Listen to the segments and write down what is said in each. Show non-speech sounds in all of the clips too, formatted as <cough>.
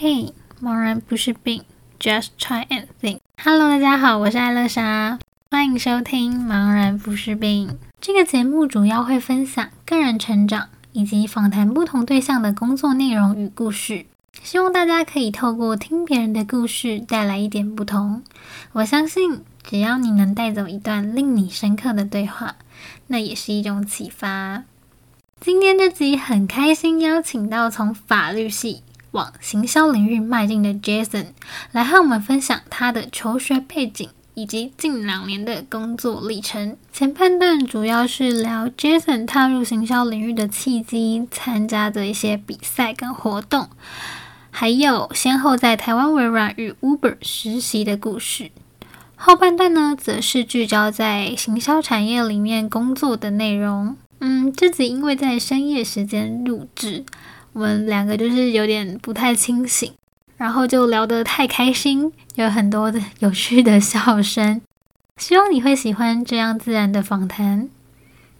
嘿，茫然不是病，Just try and think。Hello，大家好，我是艾乐莎，欢迎收听《茫然不是病》。这个节目主要会分享个人成长以及访谈不同对象的工作内容与故事，希望大家可以透过听别人的故事带来一点不同。我相信，只要你能带走一段令你深刻的对话，那也是一种启发。今天这集很开心邀请到从法律系往行销领域迈进的 Jason 来和我们分享他的求学背景以及近两年的工作历程。前半段主要是聊 Jason 踏入行销领域的契机、参加的一些比赛跟活动，还有先后在台湾微软与 Uber 实习的故事。后半段呢，则是聚焦在行销产业里面工作的内容。嗯，这集因为在深夜时间录制，我们两个就是有点不太清醒，然后就聊得太开心，有很多的有趣的笑声。<laughs> 希望你会喜欢这样自然的访谈。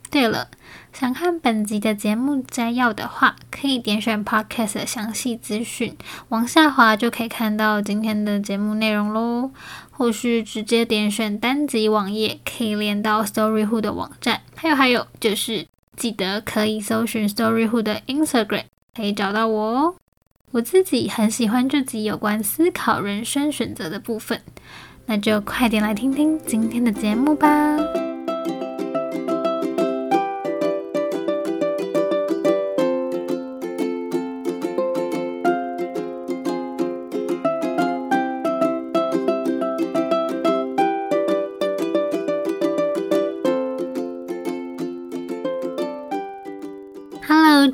对了，想看本集的节目摘要的话，可以点选 Podcast 的详细资讯，往下滑就可以看到今天的节目内容喽。或是直接点选单集网页，可以连到 Storyhood 的网站。还有还有，就是记得可以搜寻 Storyhood 的 Instagram，可以找到我哦。我自己很喜欢这集有关思考人生选择的部分，那就快点来听听今天的节目吧。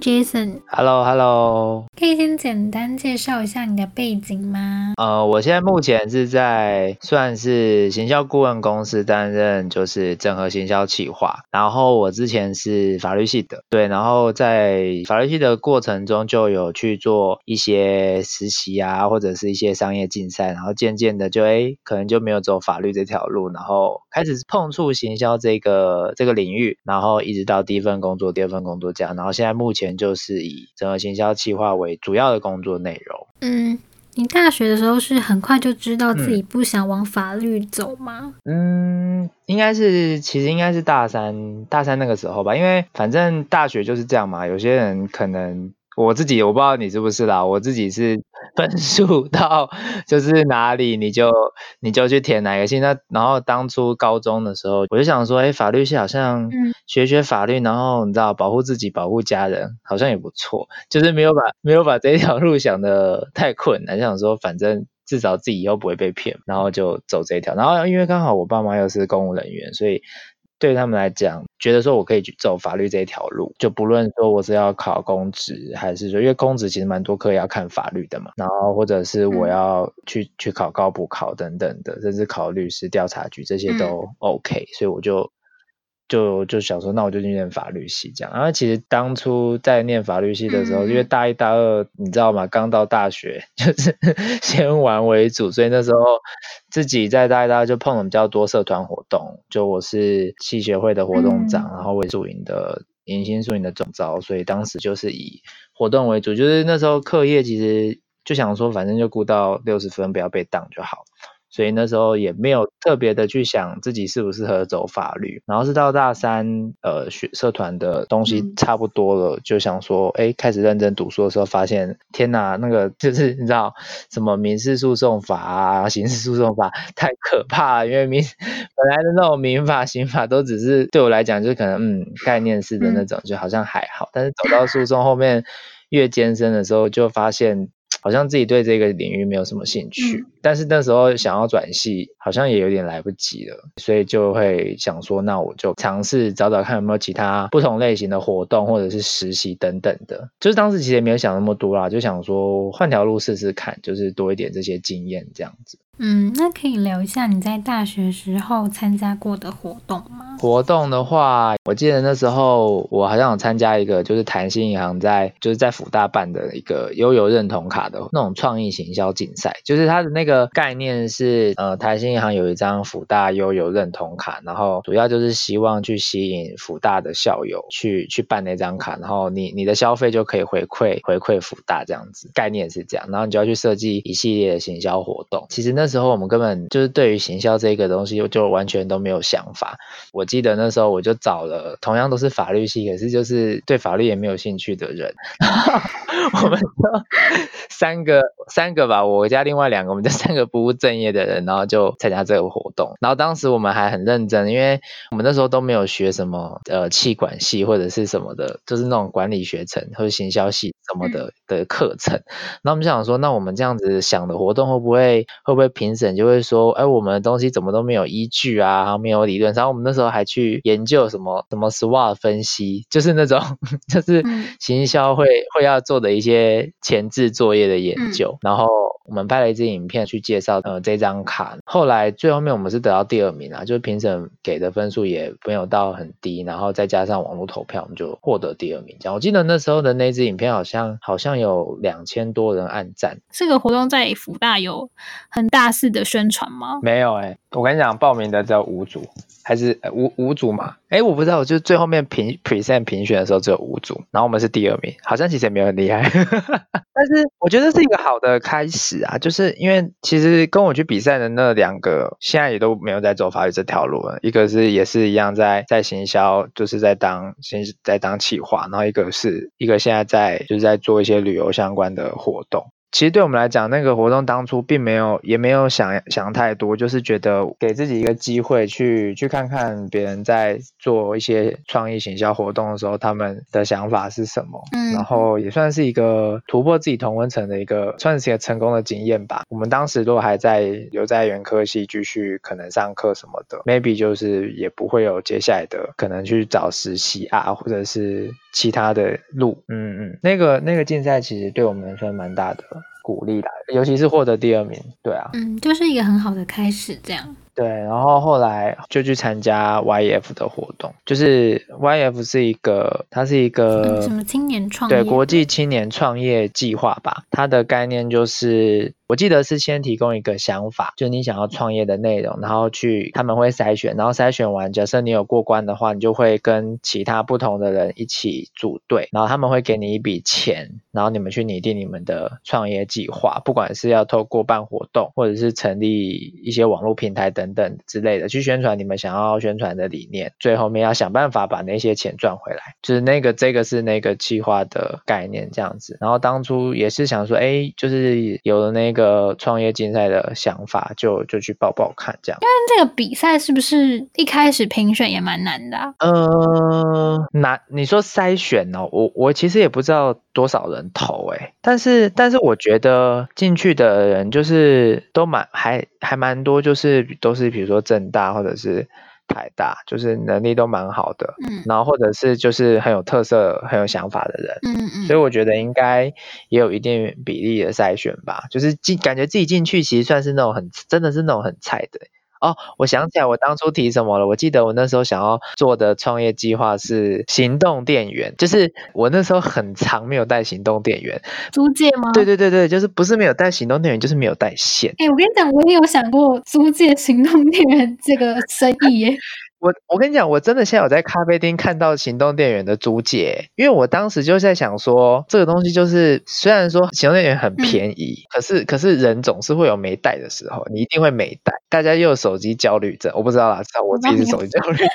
Jason。Hello，Hello hello.。可以先简单介绍一下你的背景吗？呃，我现在目前是在算是行销顾问公司担任，就是整合行销企划。然后我之前是法律系的，对，然后在法律系的过程中就有去做一些实习啊，或者是一些商业竞赛，然后渐渐的就哎，可能就没有走法律这条路，然后开始碰触行销这个这个领域，然后一直到第一份工作、第二份工作这样，然后现在目前。就是以整合行销企划为主要的工作内容。嗯，你大学的时候是很快就知道自己不想往法律走吗？嗯，应该是，其实应该是大三，大三那个时候吧。因为反正大学就是这样嘛，有些人可能。我自己我不知道你是不是啦，我自己是 <laughs> 分数到就是哪里你就你就去填哪个系。那然后当初高中的时候，我就想说，哎，法律系好像学学法律，然后你知道保护自己、保护家人，好像也不错。就是没有把没有把这条路想的太困难，就想说反正至少自己以后不会被骗，然后就走这条。然后因为刚好我爸妈又是公务人员，所以。对他们来讲，觉得说我可以去走法律这一条路，就不论说我是要考公职，还是说，因为公职其实蛮多科要看法律的嘛，然后或者是我要去去考高补考等等的，甚至考律师、调查局这些都 OK，所以我就。就就想说，那我就去念法律系这样。然后其实当初在念法律系的时候，因为大一、大二，你知道吗？刚到大学，<laughs> 就是 <laughs> 先玩为主，所以那时候自己在大一、大二就碰了比较多社团活动。就我是系学会的活动长，然后为主营的迎新宿营的总招，所以当时就是以活动为主。就是那时候课业其实就想说，反正就顾到六十分，不要被当就好。所以那时候也没有特别的去想自己适不适合走法律，然后是到大三，呃，学社团的东西差不多了，嗯、就想说，哎，开始认真读书的时候，发现天哪，那个就是你知道什么民事诉讼法啊、刑事诉讼法太可怕了，因为民 <laughs> 本来的那种民法、刑法都只是对我来讲，就是可能嗯概念式的那种，就好像还好，但是走到诉讼后面越艰深的时候，就发现。好像自己对这个领域没有什么兴趣，嗯、但是那时候想要转系，好像也有点来不及了，所以就会想说，那我就尝试找找看有没有其他不同类型的活动或者是实习等等的。就是当时其实也没有想那么多啦，就想说换条路试试看，就是多一点这些经验这样子。嗯，那可以聊一下你在大学时候参加过的活动吗？活动的话，我记得那时候我好像有参加一个，就是台新银行在就是在辅大办的一个悠游认同卡的那种创意行销竞赛，就是它的那个概念是，呃，台新银行有一张辅大悠游认同卡，然后主要就是希望去吸引辅大的校友去去办那张卡，然后你你的消费就可以回馈回馈辅大这样子，概念是这样，然后你就要去设计一系列的行销活动。其实那时候我们根本就是对于行销这个东西就完全都没有想法。我记得那时候我就找了同样都是法律系，可是就是对法律也没有兴趣的人，<laughs> 我们三个三个吧，我加另外两个，我们这三个不务正业的人，然后就参加这个活动。然后当时我们还很认真，因为我们那时候都没有学什么呃气管系或者是什么的，就是那种管理学程或者行销系什么的的课程。那我们想说，那我们这样子想的活动会不会会不会评审就会说，哎，我们的东西怎么都没有依据啊，没有理论。然后我们那时候还去研究什么什么 SWOT 分析，就是那种就是行销会会要做的一些前置作业的研究。然后我们拍了一支影片去介绍呃这张卡。后来最后面我们是得到第二名啊，就是评审给的分数也没有到很低，然后再加上网络投票，我们就获得第二名。这样，我记得那时候的那支影片好像好像有两千多人按赞。这个活动在福大有很大肆的宣传吗？没有哎、欸，我跟你讲，报名的只有五组。还是五五组嘛？哎，我不知道，我就最后面评 present 评选的时候只有五组，然后我们是第二名，好像其实也没有很厉害，<laughs> 但是我觉得是一个好的开始啊，就是因为其实跟我去比赛的那两个，现在也都没有在走法律这条路了，一个是也是一样在在行销，就是在当先在当企划，然后一个是一个现在在就是在做一些旅游相关的活动。其实对我们来讲，那个活动当初并没有，也没有想想太多，就是觉得给自己一个机会去去看看别人在做一些创意行销活动的时候，他们的想法是什么。嗯，然后也算是一个突破自己同温层的一个，算是一个成功的经验吧。我们当时如果还在留在原科系继续可能上课什么的，maybe 就是也不会有接下来的可能去找实习啊，或者是。其他的路，嗯嗯，那个那个竞赛其实对我们算蛮大的鼓励的，尤其是获得第二名，对啊，嗯，就是一个很好的开始，这样。对，然后后来就去参加 YF 的活动，就是 YF 是一个，它是一个、嗯、什么青年创业？对，国际青年创业计划吧。它的概念就是，我记得是先提供一个想法，就你想要创业的内容，然后去他们会筛选，然后筛选完，假设你有过关的话，你就会跟其他不同的人一起组队，然后他们会给你一笔钱，然后你们去拟定你们的创业计划，不管是要透过办活动，或者是成立一些网络平台等。等等之类的，去宣传你们想要宣传的理念，最后面要想办法把那些钱赚回来，就是那个这个是那个计划的概念这样子。然后当初也是想说，哎，就是有了那个创业竞赛的想法，就就去报报看这样。因为这个比赛是不是一开始评选也蛮难的啊？呃，难，你说筛选哦，我我其实也不知道多少人投哎，但是但是我觉得进去的人就是都蛮还还蛮多，就是都。是比如说正大或者是台大，就是能力都蛮好的，嗯，然后或者是就是很有特色、很有想法的人，嗯嗯，所以我觉得应该也有一定比例的筛选吧，就是进感觉自己进去其实算是那种很真的是那种很菜的。哦，我想起来，我当初提什么了？我记得我那时候想要做的创业计划是行动电源，就是我那时候很长没有带行动电源，租借吗？对对对对，就是不是没有带行动电源，就是没有带线。哎、欸，我跟你讲，我也有想过租借行动电源这个生意耶。<laughs> 我我跟你讲，我真的现在有在咖啡厅看到行动电源的租借，因为我当时就在想说，这个东西就是虽然说行动电源很便宜，嗯、可是可是人总是会有没带的时候，你一定会没带。大家又有手机焦虑症，我不知道啦，知道我自己是手机焦虑症，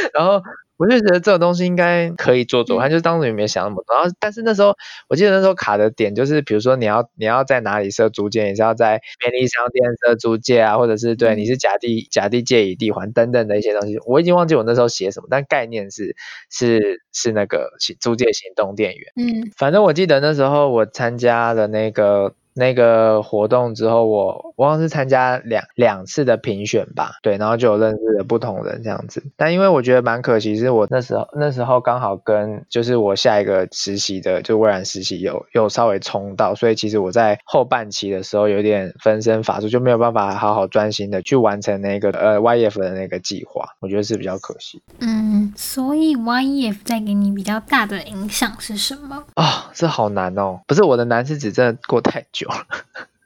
<laughs> 然后。我就觉得这种东西应该可以做做，他、嗯、就当时也没想那么多。然后，但是那时候我记得那时候卡的点就是，比如说你要你要在哪里设租借，你是要在便利商店设租借啊，或者是对你是甲地甲地借乙地还等等的一些东西。我已经忘记我那时候写什么，但概念是是是那个租借行动电源。嗯，反正我记得那时候我参加了那个。那个活动之后，我我好像是参加两两次的评选吧，对，然后就有认识了不同人这样子。但因为我觉得蛮可惜，是我那时候那时候刚好跟就是我下一个实习的就微软实习有有稍微冲到，所以其实我在后半期的时候有点分身乏术，就没有办法好好专心的去完成那个呃 YEF 的那个计划，我觉得是比较可惜。嗯，所以 YEF 带给你比较大的影响是什么？啊、哦，这好难哦，不是我的难是指真的过太久了。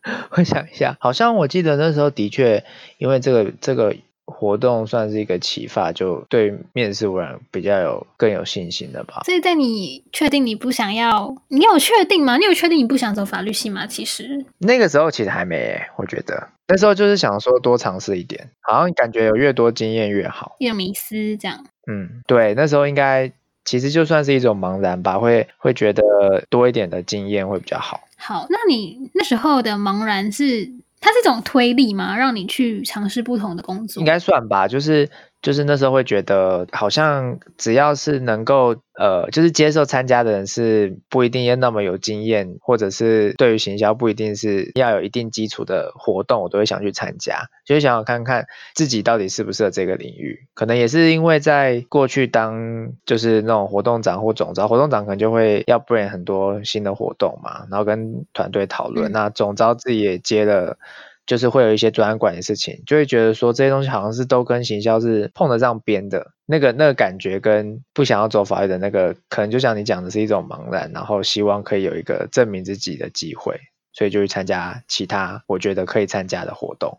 <laughs> 我想一下，好像我记得那时候的确，因为这个这个活动算是一个启发，就对面试微软比较有更有信心的吧。所以在你确定你不想要，你有确定吗？你有确定你不想走法律系吗？其实那个时候其实还没诶，我觉得那时候就是想说多尝试一点，好像感觉有越多经验越好。越迷思这样。嗯，对，那时候应该。其实就算是一种茫然吧，会会觉得多一点的经验会比较好。好，那你那时候的茫然是，它是一种推力吗？让你去尝试不同的工作？应该算吧，就是。就是那时候会觉得，好像只要是能够呃，就是接受参加的人是不一定要那么有经验，或者是对于行销不一定是要有一定基础的活动，我都会想去参加，就是想要看看自己到底适不适合这个领域。可能也是因为在过去当就是那种活动长或总招，活动长可能就会要 bring 很多新的活动嘛，然后跟团队讨论。嗯、那总招自己也接了。就是会有一些专案管理的事情，就会觉得说这些东西好像是都跟行销是碰得上边的，那个那个感觉跟不想要走法律的那个，可能就像你讲的是一种茫然，然后希望可以有一个证明自己的机会，所以就去参加其他我觉得可以参加的活动。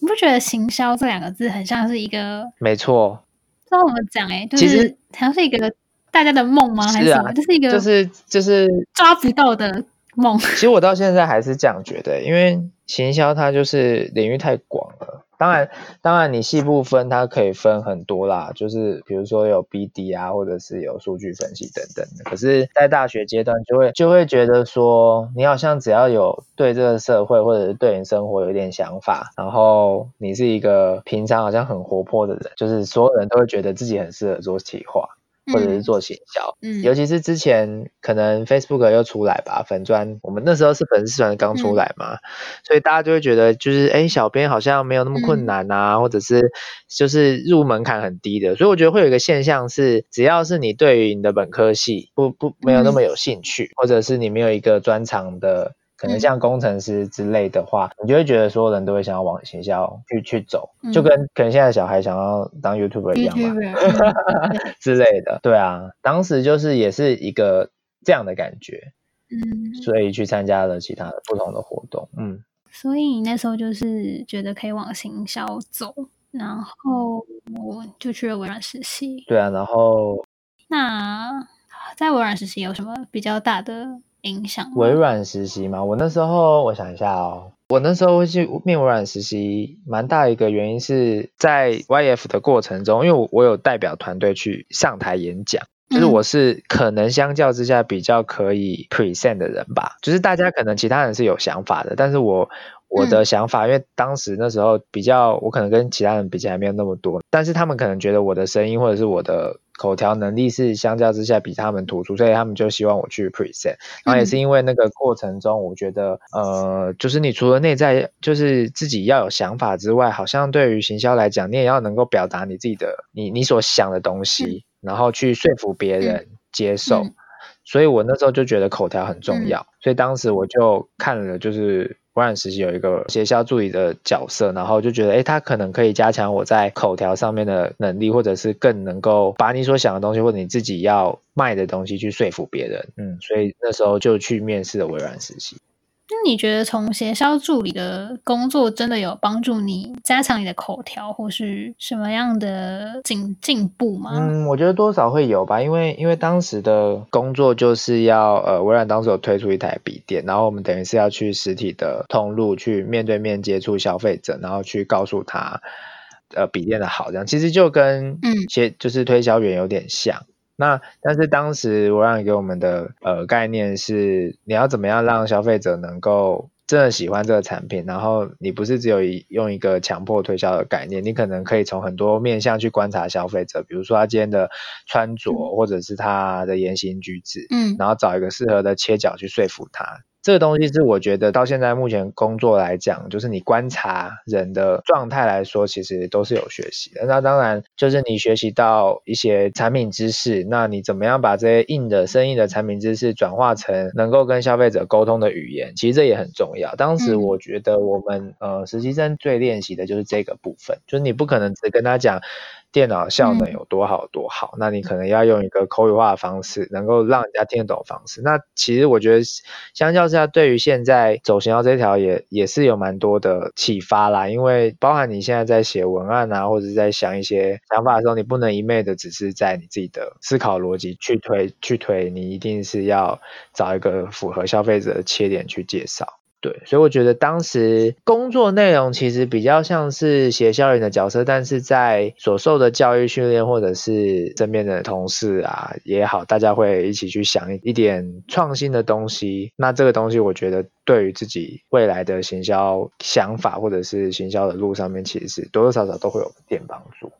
你不觉得行销这两个字很像是一个？没错，不知道怎么讲哎，就是、其实好像是一个大家的梦吗？还是什么？这是一个就是就是抓不到的梦。其实我到现在还是这样觉得，因为。行销它就是领域太广了，当然，当然你细部分它可以分很多啦，就是比如说有 BD 啊，或者是有数据分析等等的。可是，在大学阶段就会就会觉得说，你好像只要有对这个社会或者是对你生活有点想法，然后你是一个平常好像很活泼的人，就是所有人都会觉得自己很适合做企划。或者是做行销，嗯，尤其是之前可能 Facebook 又出来吧，粉专，我们那时候是粉丝团刚出来嘛，嗯，所以大家就会觉得就是，哎，小编好像没有那么困难啊，嗯，或者是就是入门槛很低的，所以我觉得会有一个现象是，只要是你对于你的本科系不不没有那么有兴趣，或者是你没有一个专长的。可能像工程师之类的话，嗯、你就会觉得所有人都会想要往行销去去走，嗯、就跟可能现在小孩想要当 YouTuber 一样嘛，之类的。对啊，当时就是也是一个这样的感觉，嗯，所以去参加了其他的不同的活动，嗯。所以你那时候就是觉得可以往行销走，然后我就去了微软实习。对啊，然后那在微软实习有什么比较大的？影响微软实习嘛？我那时候我想一下哦，我那时候会去面微软实习，蛮大一个原因是在 YF 的过程中，因为我我有代表团队去上台演讲，就是我是可能相较之下比较可以 present 的人吧，就是大家可能其他人是有想法的，但是我我的想法，因为当时那时候比较，我可能跟其他人比起来没有那么多，但是他们可能觉得我的声音或者是我的。口条能力是相较之下比他们突出，所以他们就希望我去 present。然后也是因为那个过程中，我觉得，呃，就是你除了内在就是自己要有想法之外，好像对于行销来讲，你也要能够表达你自己的你你所想的东西，然后去说服别人接受。所以我那时候就觉得口条很重要，所以当时我就看了就是。微软实习有一个学校助理的角色，然后就觉得，哎，他可能可以加强我在口条上面的能力，或者是更能够把你所想的东西，或者你自己要卖的东西去说服别人。嗯，所以那时候就去面试了微软实习。那你觉得从协销助理的工作真的有帮助你加强你的口条，或是什么样的进进步吗？嗯，我觉得多少会有吧，因为因为当时的工作就是要呃，微软当时有推出一台笔电，然后我们等于是要去实体的通路去面对面接触消费者，然后去告诉他呃笔电的好，这样其实就跟嗯些就是推销员有点像。那但是当时我让你给我们的呃概念是，你要怎么样让消费者能够真的喜欢这个产品，然后你不是只有一用一个强迫推销的概念，你可能可以从很多面向去观察消费者，比如说他今天的穿着，或者是他的言行举止，嗯，然后找一个适合的切角去说服他。这个东西是我觉得到现在目前工作来讲，就是你观察人的状态来说，其实都是有学习的。那当然就是你学习到一些产品知识，那你怎么样把这些硬的、生硬的产品知识转化成能够跟消费者沟通的语言，其实这也很重要。当时我觉得我们呃实习生最练习的就是这个部分，就是你不可能只跟他讲。电脑效能有多好多好，嗯，那你可能要用一个口语化的方式，能够让人家听得懂的方式。那其实我觉得，相较之下，对于现在走行销这条也也是有蛮多的启发啦。因为包含你现在在写文案啊，或者是在想一些想法的时候，你不能一昧的只是在你自己的思考逻辑去推去推，你一定是要找一个符合消费者的切点去介绍。对，所以我觉得当时工作内容其实比较像是协销员的角色，但是在所受的教育训练或者是身边的同事啊也好，大家会一起去想一点创新的东西。那这个东西，我觉得对于自己未来的行销想法或者是行销的路上面，其实是多多少少都会有点帮助。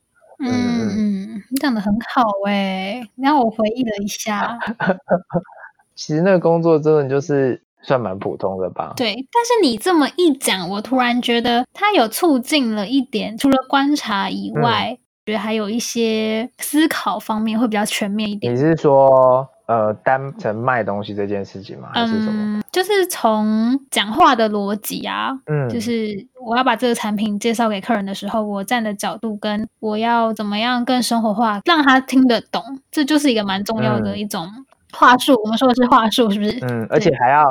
嗯嗯，你讲的很好哎，让我回忆了一下。<laughs> 其实那个工作真的就是。算蛮普通的吧。对，但是你这么一讲，我突然觉得它有促进了一点，除了观察以外，嗯、觉得还有一些思考方面会比较全面一点。你是说，呃，单纯卖东西这件事情吗？还是什么？嗯、就是从讲话的逻辑啊，嗯，就是我要把这个产品介绍给客人的时候，我站的角度跟我要怎么样更生活化，让他听得懂，这就是一个蛮重要的一种话术。嗯、我们说的是话术，是不是？嗯，而且还要。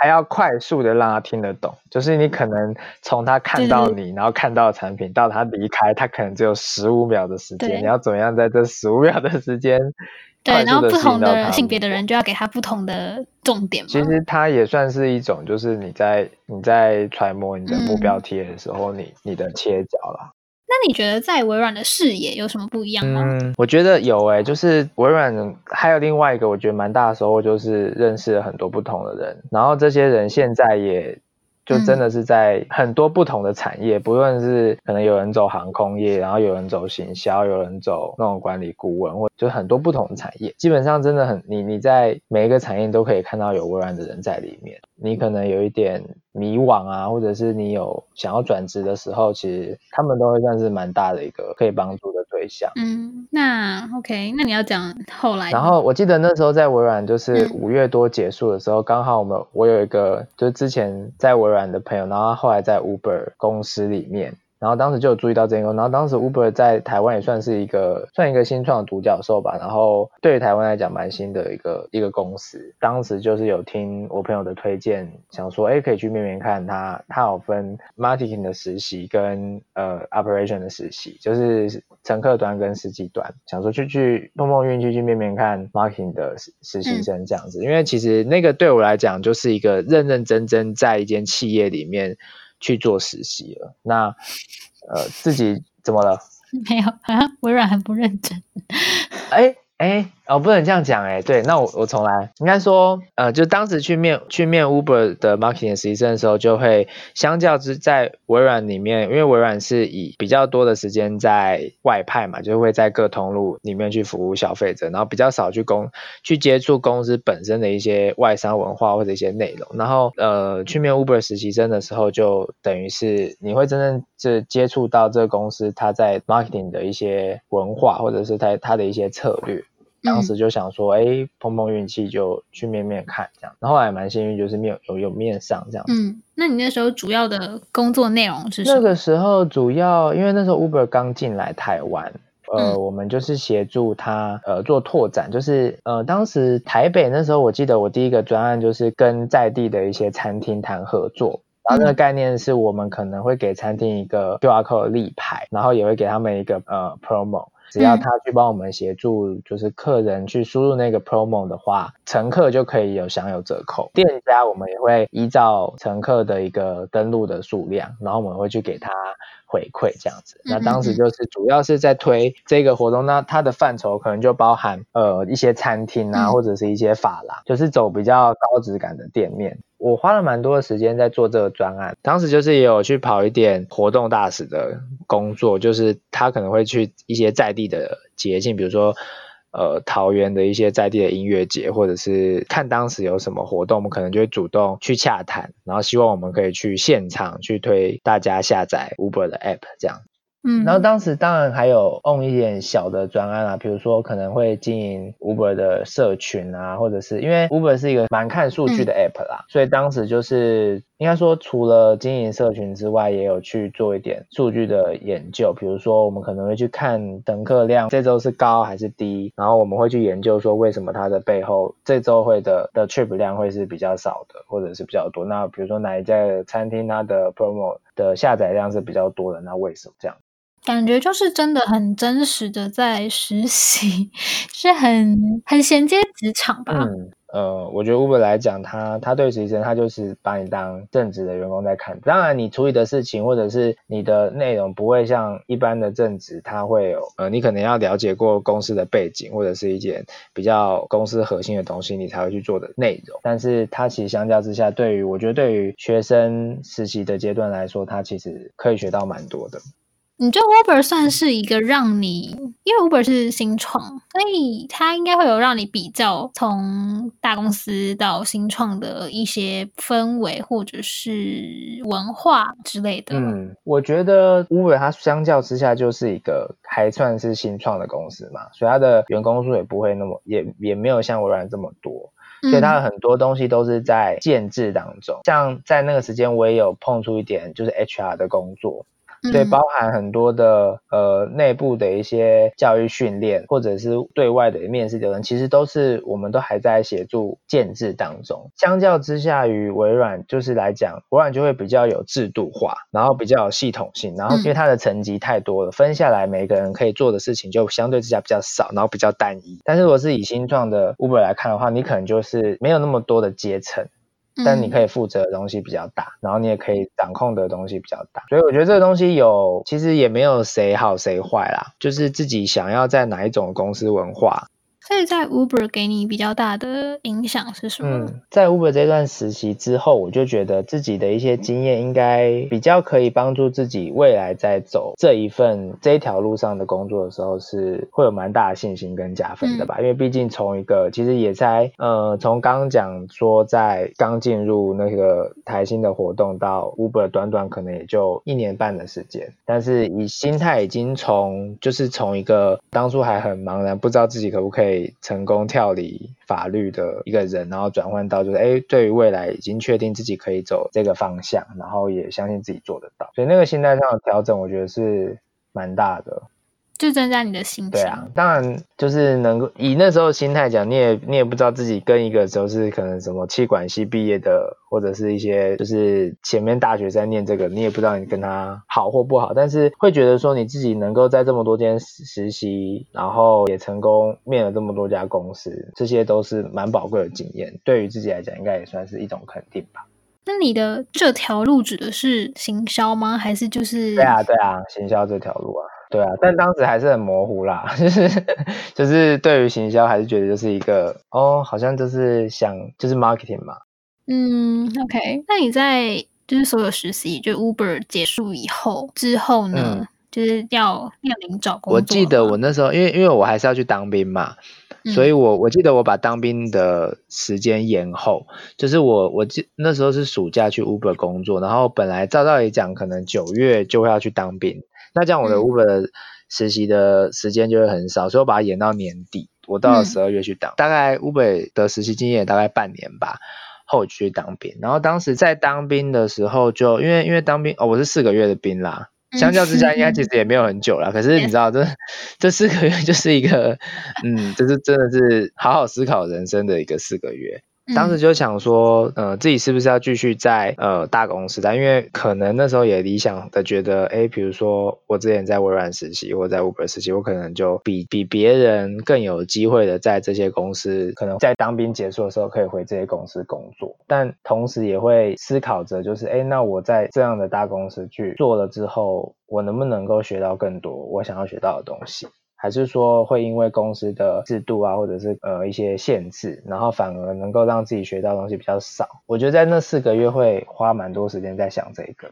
还要快速的让他听得懂，就是你可能从他看到你，然后看到产品到他离开，他可能只有十五秒的时间，你要怎么样在这十五秒的时间，<laughs> 对，然后不同的性别的人就要给他不同的重点。其实它也算是一种，就是你在你在揣摩你的目标贴的时候，你你的切角啦。那你觉得在微软的视野有什么不一样吗？嗯，我觉得有诶、就是微软还有另外一个我觉得蛮大的收获，就是认识了很多不同的人，然后这些人现在也就真的是在很多不同的产业，不论是可能有人走航空业，然后有人走行销，有人走那种管理顾问，或就很多不同的产业，基本上真的很你你在每一个产业都可以看到有微软的人在里面，你可能有一点。迷惘啊，或者是你有想要转职的时候，其实他们都会算是蛮大的一个可以帮助的嗯，那 OK，那你要讲后来。然后我记得那时候在微软，就是五月多结束的时候，刚、嗯、好我们我有一个就是之前在微软的朋友，然后后来在 Uber 公司里面。然后当时就有注意到这个，然后当时 Uber 在台湾也算是一个算一个新创的独角兽吧。然后对于台湾来讲蛮新的一个一个公司。当时就是有听我朋友的推荐，想说哎可以去面面看他，他有分 marketing 的实习跟呃 operation 的实习，就是乘客端跟司机端，想说去去碰碰运气去面面看 marketing 的实实习生这样子。嗯。因为其实那个对我来讲就是一个认认真真在一间企业里面。去做实习了，那呃自己怎么了？<laughs> 没有，好像微软很不认真。<laughs> 哎。哎，哦，不能这样讲哎，对，那我我重来，应该说，呃，就当时去面去面 Uber 的 marketing 实习生的时候，就会相较之在微软里面，因为微软是以比较多的时间在外派嘛，就会在各通路里面去服务消费者，然后比较少去公去接触公司本身的一些外商文化或者一些内容，然后呃，去面 Uber 实习生的时候，就等于是你会真正是接触到这个公司它在 marketing 的一些文化，或者是它它的一些策略。当时就想说，哎、欸，碰碰运气就去面面看这样，然后，后来蛮幸运，就是面有有面上这样。嗯，那你那时候主要的工作内容是什么？那个时候主要，因为那时候 Uber 刚进来台湾，呃、嗯，我们就是协助他呃做拓展，就是呃当时台北那时候，我记得我第一个专案就是跟在地的一些餐厅谈合作，然后那个概念是我们可能会给餐厅一个 QR code 立牌，然后也会给他们一个呃 promo。只要他去帮我们协助，就是客人去输入那个 promo 的话，乘客就可以有享有折扣。店家我们也会依照乘客的一个登录的数量，然后我们会去给他回馈这样子。那当时就是主要是在推这个活动，那它的范畴可能就包含呃一些餐厅啊，或者是一些法廊，就是走比较高质感的店面。我花了蛮多的时间在做这个专案，当时就是也有去跑一点活动大使的工作，就是他可能会去一些在地的捷径，比如说呃桃园的一些在地的音乐节，或者是看当时有什么活动，我们可能就会主动去洽谈，然后希望我们可以去现场去推大家下载 Uber 的 App 这样。嗯，然后当时当然还有 on 一点小的专案啊，比如说可能会经营 Uber 的社群啊，或者是因为 Uber 是一个蛮看数据的 app 啦，嗯、所以当时就是应该说除了经营社群之外，也有去做一点数据的研究，比如说我们可能会去看登客量这周是高还是低，然后我们会去研究说为什么它的背后这周会的的 trip 量会是比较少的，或者是比较多，那比如说哪一家餐厅它的 promo 的下载量是比较多的，那为什么这样？感觉就是真的很真实的在实习，<laughs> 是很很衔接职场吧？嗯，呃，我觉得 Uber 来讲，他他对实习生，他就是把你当正职的员工在看。当然，你处理的事情或者是你的内容不会像一般的正职，他会有呃，你可能要了解过公司的背景或者是一件比较公司核心的东西，你才会去做的内容。但是，它其实相较之下，对于我觉得对于学生实习的阶段来说，它其实可以学到蛮多的。你觉得 Uber 算是一个让你，因为 Uber 是新创，所以它应该会有让你比较从大公司到新创的一些氛围或者是文化之类的。嗯，我觉得 Uber 它相较之下就是一个还算是新创的公司嘛，所以它的员工数也不会那么，也也没有像微软这么多，所以它的很多东西都是在建制当中。嗯、像在那个时间，我也有碰出一点就是 HR 的工作。对，包含很多的呃内部的一些教育训练，或者是对外的面试流程，其实都是我们都还在协助建制当中。相较之下，于微软就是来讲，微软就会比较有制度化，然后比较有系统性，然后因为它的层级太多了，分下来每个人可以做的事情就相对之下比较少，然后比较单一。但是如果是以新创的 Uber 来看的话，你可能就是没有那么多的阶层。但你可以负责的东西比较大，然后你也可以掌控的东西比较大，所以我觉得这个东西有，其实也没有谁好谁坏啦，就是自己想要在哪一种公司文化。所以在 Uber 给你比较大的影响是什么？嗯，在 Uber 这段实习之后，我就觉得自己的一些经验应该比较可以帮助自己未来在走这一份这一条路上的工作的时候，是会有蛮大的信心跟加分的吧。嗯、因为毕竟从一个其实也才呃，从刚刚讲说在刚进入那个台新的活动到 Uber 短短可能也就一年半的时间，但是以心态已经从就是从一个当初还很茫然，不知道自己可不可以。成功跳离法律的一个人，然后转换到就是，哎，对于未来已经确定自己可以走这个方向，然后也相信自己做得到，所以那个心态上的调整，我觉得是蛮大的。就增加你的心情。对啊，当然就是能够以那时候心态讲，你也你也不知道自己跟一个就是可能什么气管系毕业的，或者是一些就是前面大学在念这个，你也不知道你跟他好或不好，但是会觉得说你自己能够在这么多间实习，然后也成功面了这么多家公司，这些都是蛮宝贵的经验，对于自己来讲应该也算是一种肯定吧。那你的这条路指的是行销吗？还是就是？对啊对啊，行销这条路啊。对啊，但当时还是很模糊啦，<laughs> 就是就是对于行销还是觉得就是一个哦，好像就是想就是 marketing 嘛。嗯，OK，那你在就是所有实习就 Uber 结束以后之后呢，嗯、就是要面临找工作。我记得我那时候因为因为我还是要去当兵嘛，嗯、所以我我记得我把当兵的时间延后，就是我我记那时候是暑假去 Uber 工作，然后本来照道理讲可能九月就会要去当兵。那这样我的 Uber 的实习的时间就会很少，嗯、所以我把它延到年底，我到了十二月去当，嗯、大概 Uber 的实习经验也大概半年吧，后去当兵。然后当时在当兵的时候就，就因为因为当兵哦，我是四个月的兵啦，相较之下应该其实也没有很久了。嗯、可是 <laughs> 你知道这这四个月就是一个，嗯，就是真的是好好思考人生的一个四个月。当时就想说，呃，自己是不是要继续在呃大公司待？因为可能那时候也理想的觉得，诶，比如说我之前在微软实习，或在 Uber 实习，我可能就比比别人更有机会的在这些公司，可能在当兵结束的时候可以回这些公司工作。但同时也会思考着，就是，诶，那我在这样的大公司去做了之后，我能不能够学到更多我想要学到的东西？还是说会因为公司的制度啊，或者是呃一些限制，然后反而能够让自己学到的东西比较少？我觉得在那四个月会花蛮多时间在想这个。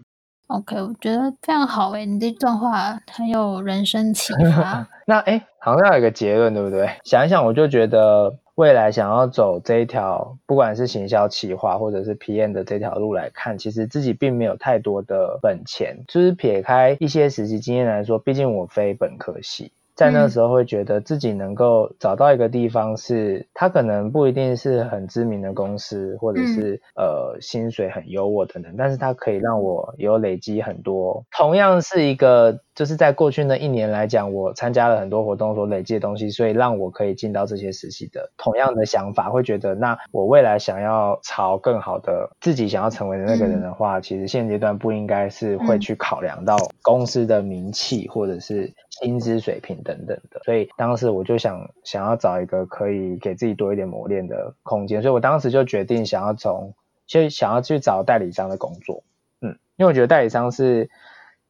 OK，我觉得非常好诶，你这段话很有人生启发。<laughs> 那诶，好像有一个结论，对不对？想一想，我就觉得未来想要走这一条，不管是行销企划或者是 PM 的这条路来看，其实自己并没有太多的本钱，就是撇开一些实习经验来说，毕竟我非本科系。在那个时候会觉得自己能够找到一个地方，是它可能不一定是很知名的公司，或者是呃薪水很优渥等等，但是它可以让我有累积很多，同样是一个。就是在过去那一年来讲，我参加了很多活动所累积的东西，所以让我可以进到这些实习的。同样的想法，会觉得那我未来想要朝更好的自己想要成为的那个人的话，嗯、其实现阶段不应该是会去考量到公司的名气或者是薪资水平等等的。所以当时我就想想要找一个可以给自己多一点磨练的空间，所以我当时就决定想要从就想要去找代理商的工作。嗯，因为我觉得代理商是。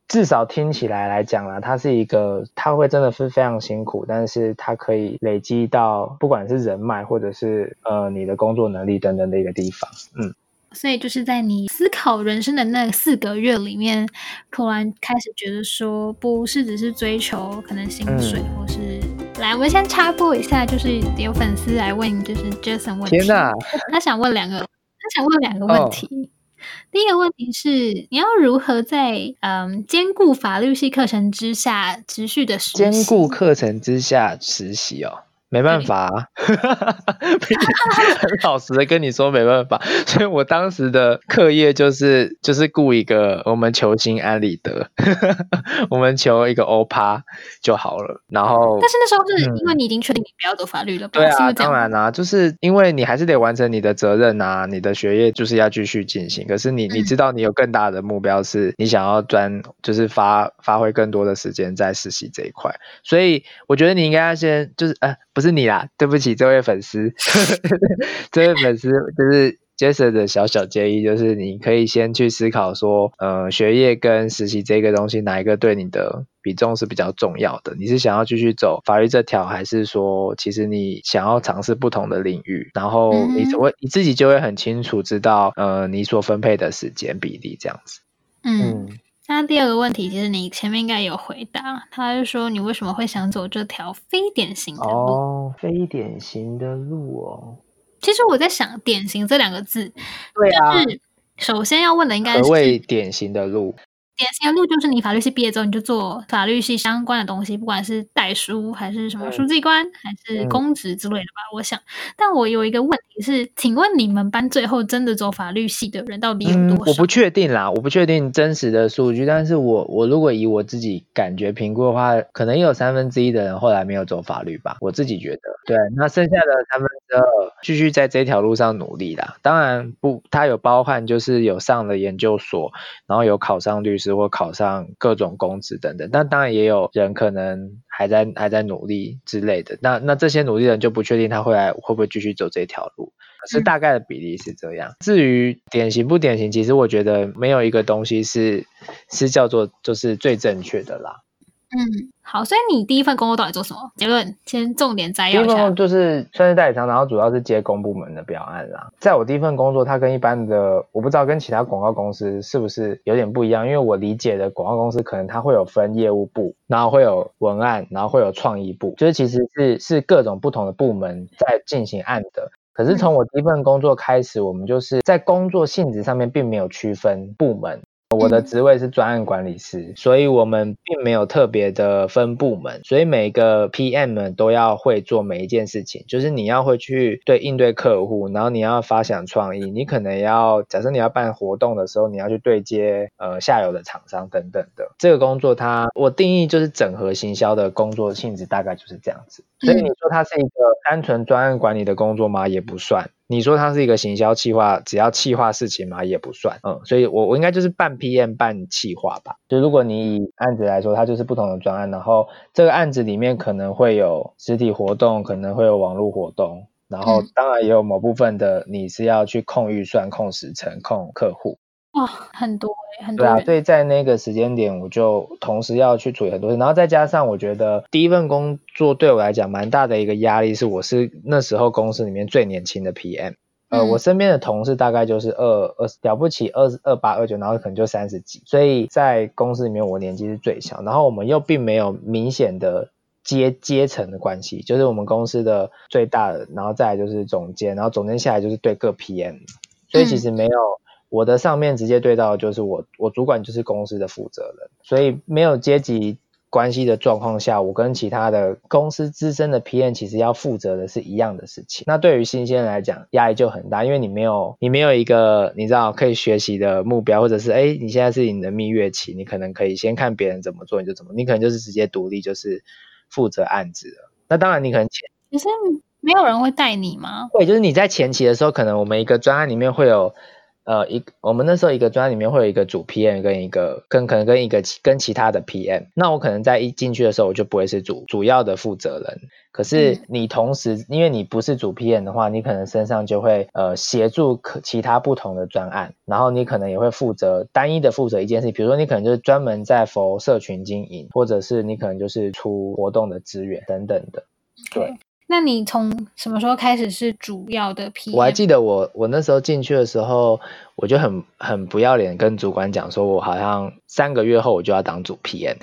至少听起来来讲啦，它是一个，它会真的是非常辛苦，但是它可以累积到不管是人脉或者是呃你的工作能力等等的一个地方。嗯，所以就是在你思考人生的那四个月里面，突然开始觉得说，不是只是追求可能薪水，嗯、或是来，我们先插播一下，就是有粉丝来问，就是 Jason 问题，天哪，他想问两个，他想问两个问题。哦第一个问题是，你要如何在嗯兼顾法律系课程之下持续的实习？兼顾课程之下实习哦。没办法、<laughs> <laughs> 很老实的跟你说没办法，所以我当时的课业就是就是雇一个我们求薪安理得，<laughs> 我们求一个欧趴就好了。然后，但是那时候是因为你已经确定你不要走法律了，对啊，当然啦、啊，就是因为你还是得完成你的责任啊，你的学业就是要继续进行。可是你你知道你有更大的目标，是你想要专就是发发挥更多的时间在实习这一块，所以我觉得你应该要先就是呃不。是你啦，对不起，这位粉丝，<laughs> 这位粉丝就是 Jason 的小小建议，就是你可以先去思考说，呃，学业跟实习这个东西，哪一个对你的比重是比较重要的？你是想要继续走法律这条，还是说，其实你想要尝试不同的领域？然后你会你自己就会很清楚知道，呃，你所分配的时间比例这样子。嗯。嗯那第二个问题，其实你前面应该有回答，他就说你为什么会想走这条非典型的路？哦，非典型的路哦。其实我在想“典型”这两个字，对啊，就是首先要问的应该是何谓典型的路？典型的路就是你法律系毕业之后，你就做法律系相关的东西，不管是代书还是什么书记官，嗯、还是公职之类的吧。嗯、我想，但我有一个问题是，请问你们班最后真的走法律系的人到底有多少？嗯、我不确定啦，我不确定真实的数据，但是我我如果以我自己感觉评估的话，可能也有三分之一的人后来没有走法律吧。我自己觉得，对，那剩下的三分之二继续在这条路上努力啦。当然不，他有包含就是有上了研究所，然后有考上律师。或考上各种公职等等，但当然也有人可能还在还在努力之类的。那那这些努力的人就不确定他会来会不会继续走这条路，可是大概的比例是这样。嗯、至于典型不典型，其实我觉得没有一个东西是是叫做就是最正确的啦。嗯，好，所以你第一份工作到底做什么？结论先重点摘要一下。第一份工作就是算是代理商，然后主要是接公部门的表案啦。在我第一份工作，它跟一般的我不知道跟其他广告公司是不是有点不一样，因为我理解的广告公司可能它会有分业务部，然后会有文案，然后会有创意部，就是其实是是各种不同的部门在进行案的。可是从我第一份工作开始，我们就是在工作性质上面并没有区分部门。我的职位是专案管理师，所以我们并没有特别的分部门，所以每个 PM 们都要会做每一件事情，就是你要会去对应对客户，然后你要发想创意，你可能要假设你要办活动的时候，你要去对接呃下游的厂商等等的。这个工作它我定义就是整合行销的工作性质，大概就是这样子。所以你说它是一个单纯专案管理的工作吗？也不算。你说它是一个行销企划，只要企划事情嘛，也不算。嗯，所以我我应该就是半 PM 半企划吧。就如果你以案子来说，它就是不同的专案，然后这个案子里面可能会有实体活动，可能会有网络活动，然后当然也有某部分的你是要去控预算、控时程、控客户。哇，很多诶，很多。对啊，所以在那个时间点，我就同时要去处理很多事，然后再加上我觉得第一份工作对我来讲蛮大的一个压力，是我是那时候公司里面最年轻的 PM。呃，嗯、我身边的同事大概就是二二了不起二二八二九，然后可能就三十几，所以在公司里面我年纪是最小，然后我们又并没有明显的阶阶层的关系，就是我们公司的最大的，然后再来就是总监，然后总监下来就是对各 PM，所以其实没有、嗯、我的上面直接对到的就是我我主管就是公司的负责人，所以没有阶级。关系的状况下，我跟其他的公司资深的 PM 其实要负责的是一样的事情。那对于新鲜人来讲，压力就很大，因为你没有你没有一个你知道可以学习的目标，或者是哎，你现在是你的蜜月期，你可能可以先看别人怎么做，你就怎么，你可能就是直接独立，就是负责案子了。那当然，你可能前可是没有人会带你吗？会，就是你在前期的时候，可能我们一个专案里面会有。呃，一我们那时候一个专案里面会有一个主 PM 跟一个跟可能跟一个跟其他的 PM，那我可能在一进去的时候我就不会是主主要的负责人，可是你同时、嗯、因为你不是主 PM 的话，你可能身上就会呃协助可其他不同的专案，然后你可能也会负责单一的负责一件事情，比如说你可能就是专门在 for 社群经营，或者是你可能就是出活动的资源等等的，对。那你从什么时候开始是主要的 PM？我还记得我我那时候进去的时候，我就很很不要脸跟主管讲说，我好像三个月后我就要当主 PM。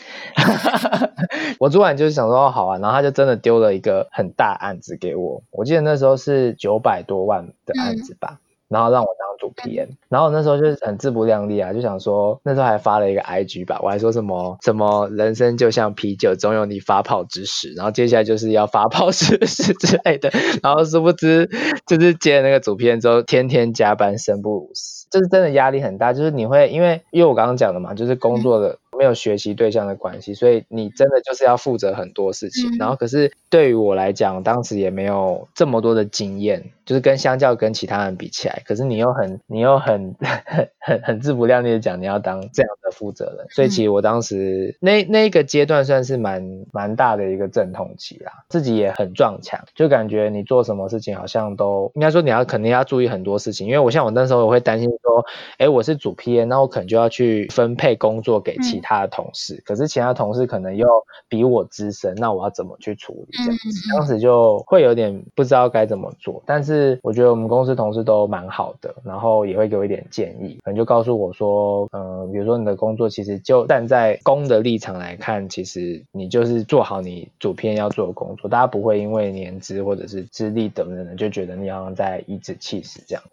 <laughs> 我主管就是想说好啊，然后他就真的丢了一个很大案子给我，我记得那时候是九百多万的案子吧。嗯然后让我当主 PM，然后那时候就是很自不量力啊，就想说那时候还发了一个 IG 吧，我还说什么什么人生就像啤酒，总有你发泡之时，然后接下来就是要发泡之时之类的，然后殊不知就是接了那个主 PM 之后，天天加班，生不如死，就是真的压力很大，就是你会因为因为我刚刚讲的嘛，就是工作的。没有学习对象的关系，所以你真的就是要负责很多事情。嗯、然后，可是对于我来讲，当时也没有这么多的经验，就是跟相较跟其他人比起来，可是你又很你又很 <laughs> 很很很自不量力的讲你要当这样的负责人，所以其实我当时那那一个阶段算是蛮蛮大的一个阵痛期啦，自己也很撞墙，就感觉你做什么事情好像都应该说你要肯定要注意很多事情，因为我像我那时候我会担心说，哎，我是主 P N，那我可能就要去分配工作给其他。的同事，可是其他同事可能又比我资深，那我要怎么去处理这样子？当时就会有点不知道该怎么做。但是我觉得我们公司同事都蛮好的，然后也会给我一点建议，可能就告诉我说，嗯、呃，比如说你的工作其实就站在公的立场来看，其实你就是做好你主片要做的工作，大家不会因为年资或者是资历等等的就觉得你好像在颐指气使这样。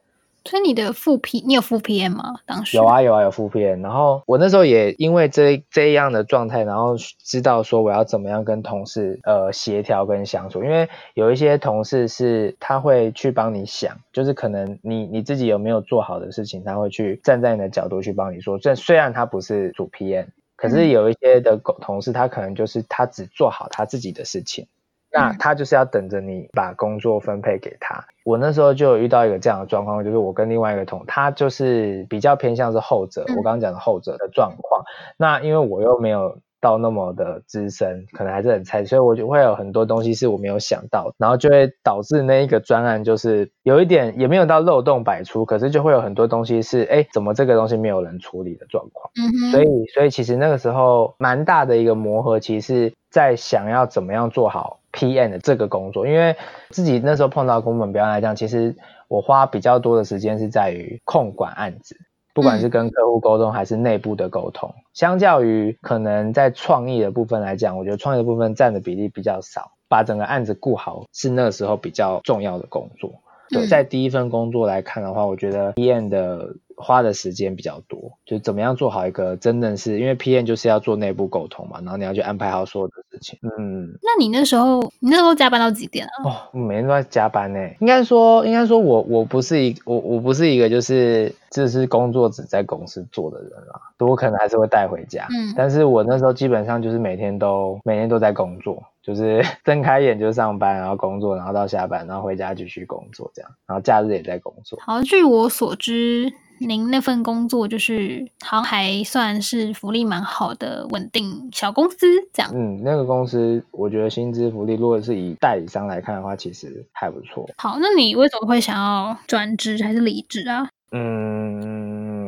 所以你的副 P，你有副 PM 吗？当时有啊有啊有副 PM，然后我那时候也因为这这样的状态，然后知道说我要怎么样跟同事呃协调跟相处，因为有一些同事是他会去帮你想，就是可能你你自己有没有做好的事情，他会去站在你的角度去帮你说。这虽然他不是主 PM，可是有一些的狗同事，他可能就是他只做好他自己的事情。那他就是要等着你把工作分配给他。我那时候就遇到一个这样的状况，就是我跟另外一个同，他就是比较偏向是后者，我刚刚讲的后者的状况。那因为我又没有到那么的资深，可能还是很菜，所以我就会有很多东西是我没有想到，然后就会导致那一个专案就是有一点也没有到漏洞百出，可是就会有很多东西是，哎，怎么这个东西没有人处理的状况。所以，所以其实那个时候蛮大的一个磨合期是在想要怎么样做好。PM 的这个工作，因为自己那时候碰到工本表演来讲，其实我花比较多的时间是在于控管案子，不管是跟客户沟通还是内部的沟通。相较于可能在创意的部分来讲，我觉得创意的部分占的比例比较少，把整个案子顾好是那个时候比较重要的工作。对，在第一份工作来看的话，我觉得 PM 的。花的时间比较多，就怎么样做好一个真的是，因为 PM 就是要做内部沟通嘛，然后你要去安排好所有的事情。嗯，那你那时候，你那时候加班到几点啊？哦，我每天都在加班呢。应该说，应该说我我不是一我我不是一个就是只是工作只在公司做的人啦，我可能还是会带回家。嗯，但是我那时候基本上就是每天都每天都在工作，就是 <laughs> 睁开眼就上班，然后工作，然后到下班，然后回家继续工作这样，然后假日也在工作。好，据我所知。您那份工作就是好像还算是福利蛮好的稳定小公司这样。嗯，那个公司我觉得薪资福利，如果是以代理商来看的话，其实还不错。好，那你为什么会想要转职还是离职啊？嗯。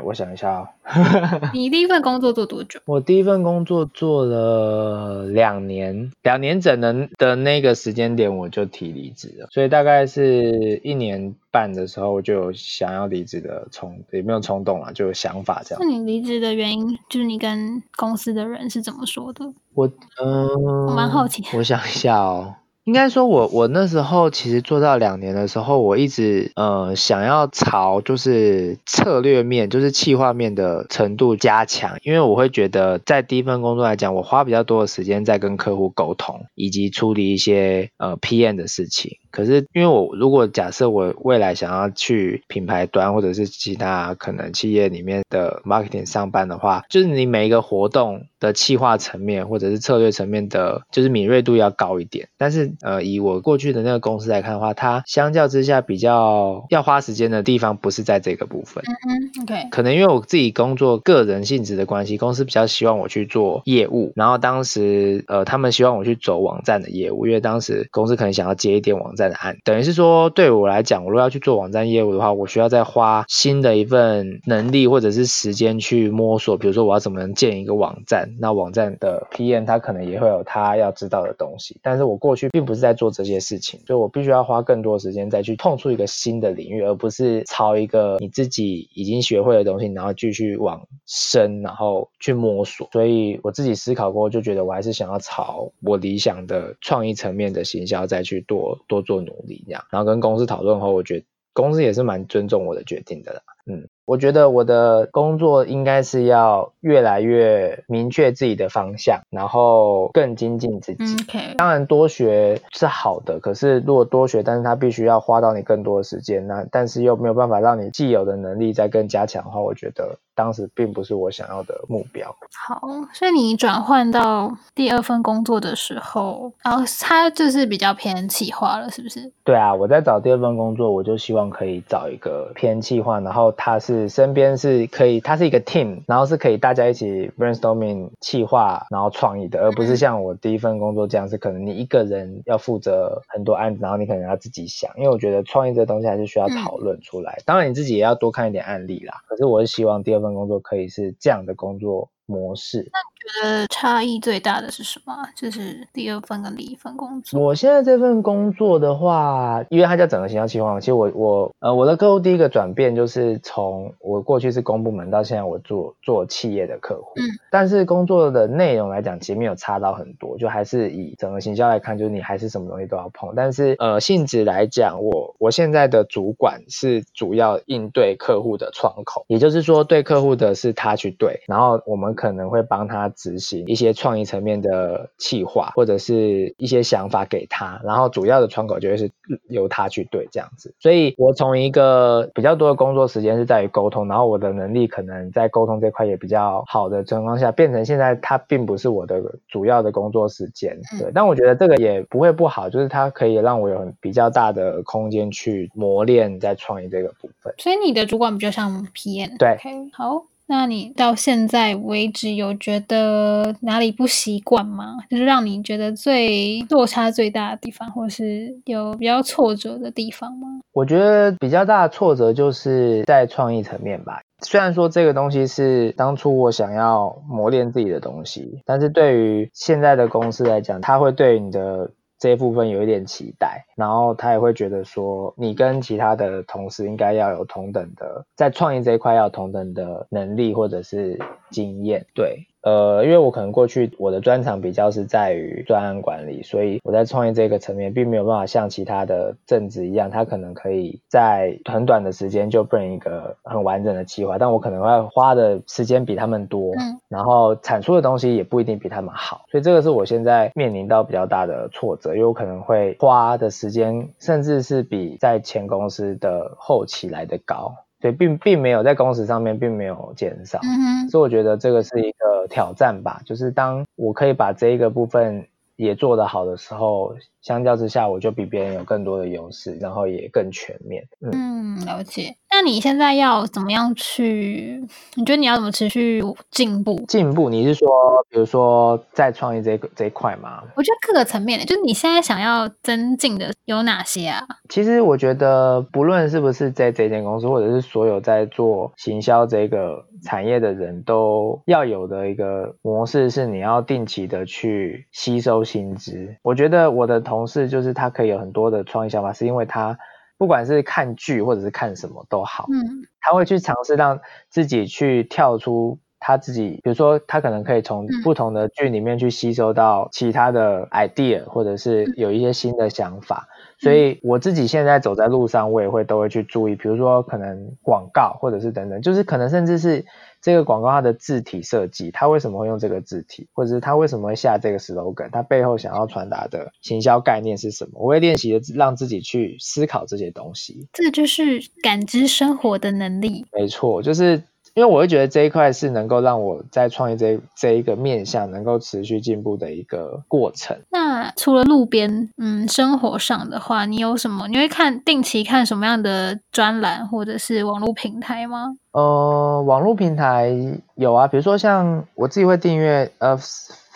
我想一下哦。<laughs> 你第一份工作做多久？我第一份工作做了两年，两年整的的那个时间点我就提离职了，所以大概是一年半的时候我就有想要离职的冲，也没有冲动了，就有想法这样。那你离职的原因就是你跟公司的人是怎么说的？我嗯，我蛮好奇。我想一下哦。应该说我，我那时候其实做到两年的时候，我一直呃想要朝就是策略面，就是企划面的程度加强，因为我会觉得在第一份工作来讲，我花比较多的时间在跟客户沟通，以及处理一些呃 PM 的事情。可是，因为我如果假设我未来想要去品牌端或者是其他可能企业里面的 marketing 上班的话，就是你每一个活动的企划层面或者是策略层面的，就是敏锐度要高一点。但是，呃，以我过去的那个公司来看的话，它相较之下比较要花时间的地方不是在这个部分。嗯嗯，OK。可能因为我自己工作个人性质的关系，公司比较希望我去做业务，然后当时呃，他们希望我去走网站的业务，因为当时公司可能想要接一点网站的案。等于是说，对我来讲，我如果要去做网站业务的话，我需要再花新的一份能力或者是时间去摸索。比如说，我要怎么能建一个网站，那网站的 PM 他可能也会有他要知道的东西。但是我过去并不是在做这些事情，所以我必须要花更多时间再去碰触一个新的领域，而不是朝一个你自己已经学会的东西，然后继续往深，然后去摸索。所以我自己思考过，就觉得我还是想要朝我理想的创意层面的行销再去多多做。努力这样，然后跟公司讨论后，我觉得公司也是蛮尊重我的决定的啦。嗯。我觉得我的工作应该是要越来越明确自己的方向，然后更精进自己。Okay. 当然多学是好的，可是如果多学，但是它必须要花到你更多的时间，那但是又没有办法让你既有的能力再更加强的话，我觉得当时并不是我想要的目标。好，所以你转换到第二份工作的时候，然后它就是比较偏企划了，是不是？对啊，我在找第二份工作，我就希望可以找一个偏企划，然后它是。身边是可以，它是一个 team，然后是可以大家一起 brainstorming 企划，然后创意的，而不是像我第一份工作这样，是可能你一个人要负责很多案子，然后你可能要自己想。因为我觉得创意这东西还是需要讨论出来，当然你自己也要多看一点案例啦。可是我是希望第二份工作可以是这样的工作模式。觉得差异最大的是什么？就是第二份跟第一份工作。我现在这份工作的话，因为它叫整个行销企划，其实我我呃我的客户第一个转变就是从我过去是公部门到现在我做做企业的客户，嗯，但是工作的内容来讲，其实没有差到很多，就还是以整个行销来看，就是你还是什么东西都要碰，但是呃性质来讲，我我现在的主管是主要应对客户的窗口，也就是说对客户的是他去对，然后我们可能会帮他。执行一些创意层面的企划，或者是一些想法给他，然后主要的窗口就会是由他去对这样子。所以我从一个比较多的工作时间是在于沟通，然后我的能力可能在沟通这块也比较好的情况下，变成现在他并不是我的主要的工作时间。对，但我觉得这个也不会不好，就是它可以让我有比较大的空间去磨练在创意这个部分。所以你的主管比较像 PM。对，okay, 好。那你到现在为止有觉得哪里不习惯吗？就是让你觉得最落差最大的地方，或是有比较挫折的地方吗？我觉得比较大的挫折就是在创意层面吧。虽然说这个东西是当初我想要磨练自己的东西，但是对于现在的公司来讲，它会对你的。这一部分有一点期待，然后他也会觉得说，你跟其他的同事应该要有同等的，在创意这一块要有同等的能力或者是经验，对。呃，因为我可能过去我的专长比较是在于专案管理，所以我在创业这个层面并没有办法像其他的正职一样，他可能可以在很短的时间就 bring 一个很完整的计划，但我可能会花的时间比他们多，嗯，然后产出的东西也不一定比他们好，所以这个是我现在面临到比较大的挫折，因为我可能会花的时间甚至是比在前公司的后期来的高。对，并并没有在工时上面并没有减少，嗯，所以我觉得这个是一个挑战吧。就是当我可以把这一个部分也做得好的时候，相较之下，我就比别人有更多的优势，然后也更全面。嗯，嗯，了解。那你现在要怎么样去？你觉得你要怎么持续进步？进步？你是说，比如说在创业这一这一块吗？我觉得各个层面的，就是你现在想要增进的有哪些啊？其实我觉得，不论是不是在这间公司，或者是所有在做行销这个产业的人都要有的一个模式，是你要定期的去吸收新知。我觉得我的同事就是他可以有很多的创意想法，是因为他。不管是看剧或者是看什么都好，嗯，他会去尝试让自己去跳出他自己，比如说他可能可以从不同的剧里面去吸收到其他的 idea，或者是有一些新的想法。所以我自己现在走在路上，我也会都会去注意，比如说可能广告或者是等等，就是可能甚至是。这个广告它的字体设计，它为什么会用这个字体，或者是它为什么会下这个 slogan，它背后想要传达的行销概念是什么？我会练习的让自己去思考这些东西。这就是感知生活的能力。没错，就是。因为我会觉得这一块是能够让我在创业这这一个面向能够持续进步的一个过程。那除了路边，嗯，生活上的话，你有什么？你会看定期看什么样的专栏或者是网络平台吗？呃，网络平台有啊，比如说像我自己会订阅呃。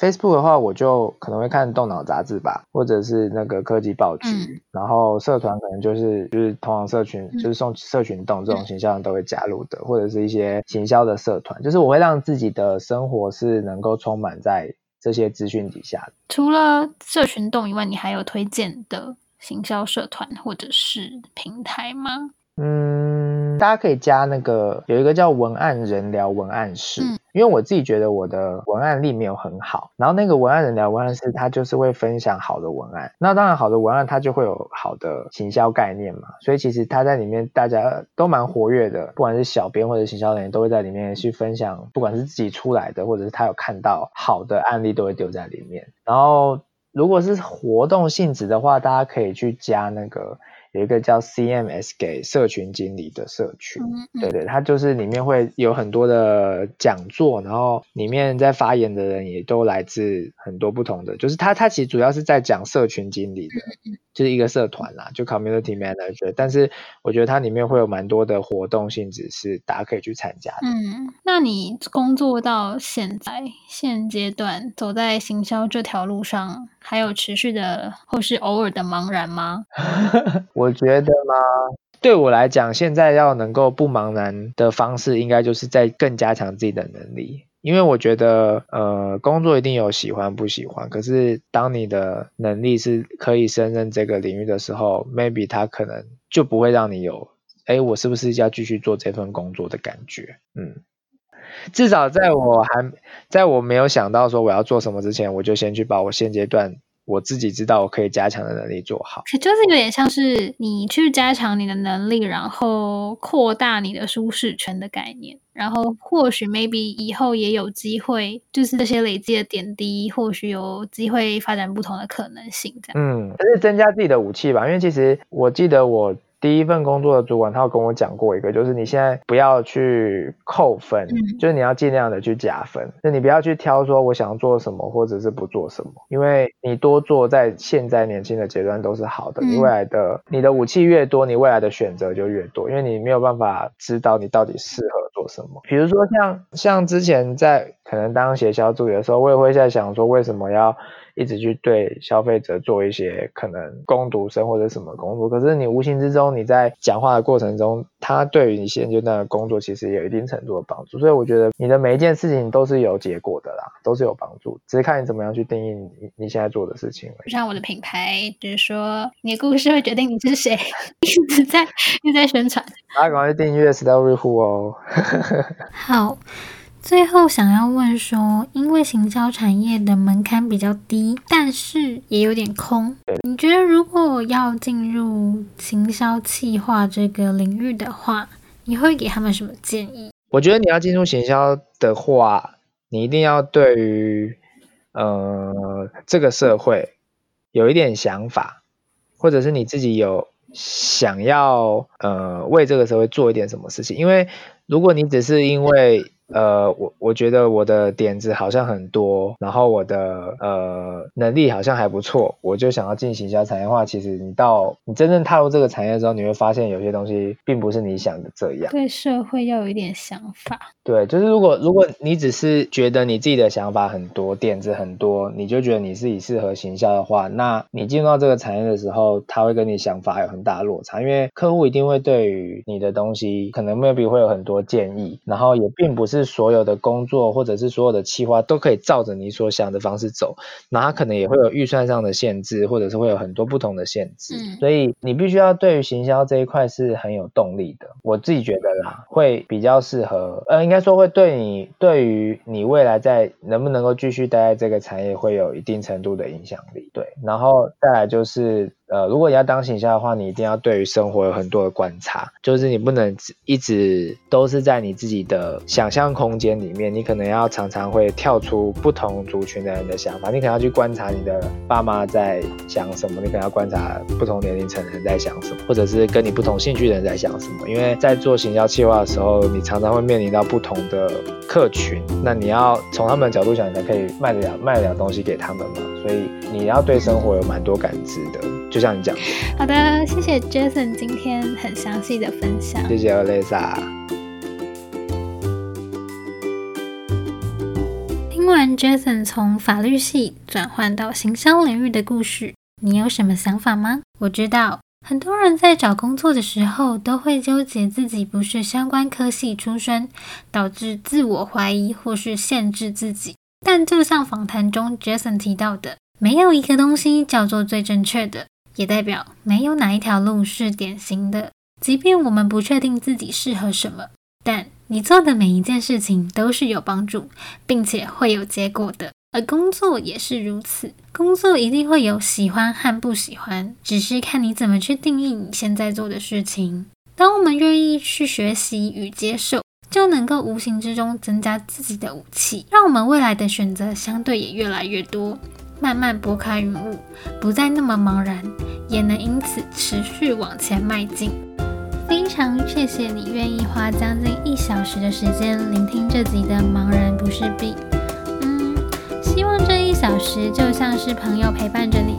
Facebook 的话，我就可能会看动脑杂志吧，或者是那个科技报纸，嗯、然后社团可能就是就是同行社群，嗯、就是送社群动这种行销都会加入的，嗯、或者是一些行销的社团，就是我会让自己的生活是能够充满在这些资讯底下的。除了社群动以外，你还有推荐的行销社团或者是平台吗？嗯，大家可以加那个有一个叫文案人聊文案室，嗯、因为我自己觉得我的文案力没有很好，然后那个文案人聊文案室，他就是会分享好的文案，那当然好的文案它就会有好的行销概念嘛，所以其实他在里面大家都蛮活跃的，不管是小编或者行销人员都会在里面去分享，不管是自己出来的，或者是他有看到好的案例都会丢在里面，然后如果是活动性质的话，大家可以去加那个。有一个叫 CMS 给社群经理的社群，对对，它就是里面会有很多的讲座，然后里面在发言的人也都来自很多不同的，就是它它其实主要是在讲社群经理的，嗯、就是一个社团啦，就 Community Manager，但是我觉得它里面会有蛮多的活动性质是大家可以去参加的。嗯，那你工作到现在现阶段走在行销这条路上，还有持续的或是偶尔的茫然吗？<laughs> 我觉得嘛，对我来讲，现在要能够不茫然的方式，应该就是在更加强自己的能力。因为我觉得，呃，工作一定有喜欢不喜欢，可是当你的能力是可以胜任这个领域的时候，maybe 他可能就不会让你有，哎，我是不是要继续做这份工作的感觉？嗯。至少在我还在我没有想到说我要做什么之前，我就先去把我现阶段我自己知道我可以加强的能力做好。就是有点像是你去加强你的能力，然后扩大你的舒适圈的概念。然后或许 maybe 以后也有机会，就是这些累积的点滴，或许有机会发展不同的可能性。这样，嗯，就是增加自己的武器吧。因为其实我记得我。第一份工作的主管，他有跟我讲过一个，就是你现在不要去扣分，嗯、就是你要尽量的去加分，就你不要去挑说我想做什么或者是不做什么，因为你多做在现在年轻的阶段都是好的，你未来的你的武器越多，你未来的选择就越多，因为你没有办法知道你到底适合做什么。比如说像像之前在可能当协销助理的时候，我也会在想说为什么要。一直去对消费者做一些可能攻读生或者什么工作，可是你无形之中你在讲话的过程中，他对于你现阶段的工作其实也有一定程度的帮助。所以我觉得你的每一件事情都是有结果的啦，都是有帮助，只是看你怎么样去定义你你现在做的事情。就像我的品牌，就是说你的故事会决定你是谁，一直在一直在宣传。大家赶快去订阅 StoryWho 哦。<laughs> 好。最后想要问说，因为行销产业的门槛比较低，但是也有点空。你觉得如果要进入行销企划这个领域的话，你会给他们什么建议？我觉得你要进入行销的话，你一定要对于呃这个社会有一点想法，或者是你自己有想要呃为这个社会做一点什么事情。因为如果你只是因为呃，我我觉得我的点子好像很多，然后我的呃能力好像还不错，我就想要进行行销产业化，其实你到你真正踏入这个产业之后，你会发现有些东西并不是你想的这样。对社会要有一点想法。对，就是如果如果你只是觉得你自己的想法很多，点子很多，你就觉得你自己适合行销的话，那你进入到这个产业的时候，他会跟你想法有很大的落差，因为客户一定会对于你的东西可能 maybe 会有很多建议，然后也并不是所有的工作或者是所有的企划都可以照着你所想的方式走，那它可能也会有预算上的限制，或者是会有很多不同的限制，嗯、所以你必须要对于行销这一块是很有动力的。我自己觉得啦，会比较适合，呃，应该说会对你对于你未来在能不能够继续待在这个产业会有一定程度的影响力。对，然后再来就是。呃，如果你要当行销的话，你一定要对于生活有很多的观察，就是你不能一直都是在你自己的想象空间里面，你可能要常常会跳出不同族群的人的想法，你可能要去观察你的爸妈在想什么，你可能要观察不同年龄层的人在想什么，或者是跟你不同兴趣的人在想什么，因为在做行销计划的时候，你常常会面临到不同的客群，那你要从他们的角度想，你才可以卖得了卖得了东西给他们嘛，所以你要对生活有蛮多感知的，就。像你讲的，好的，谢谢 Jason 今天很详细的分享，谢谢 Olisa。听完 Jason 从法律系转换到行销领域的故事，你有什么想法吗？我知道很多人在找工作的时候都会纠结自己不是相关科系出身，导致自我怀疑或是限制自己。但就像访谈中 Jason 提到的，没有一个东西叫做最正确的。也代表没有哪一条路是典型的，即便我们不确定自己适合什么，但你做的每一件事情都是有帮助，并且会有结果的。而工作也是如此，工作一定会有喜欢和不喜欢，只是看你怎么去定义你现在做的事情。当我们愿意去学习与接受，就能够无形之中增加自己的武器，让我们未来的选择相对也越来越多。慢慢拨开云雾，不再那么茫然，也能因此持续往前迈进。非常谢谢你愿意花将近一小时的时间聆听这集的《茫然不是病》。嗯，希望这一小时就像是朋友陪伴着你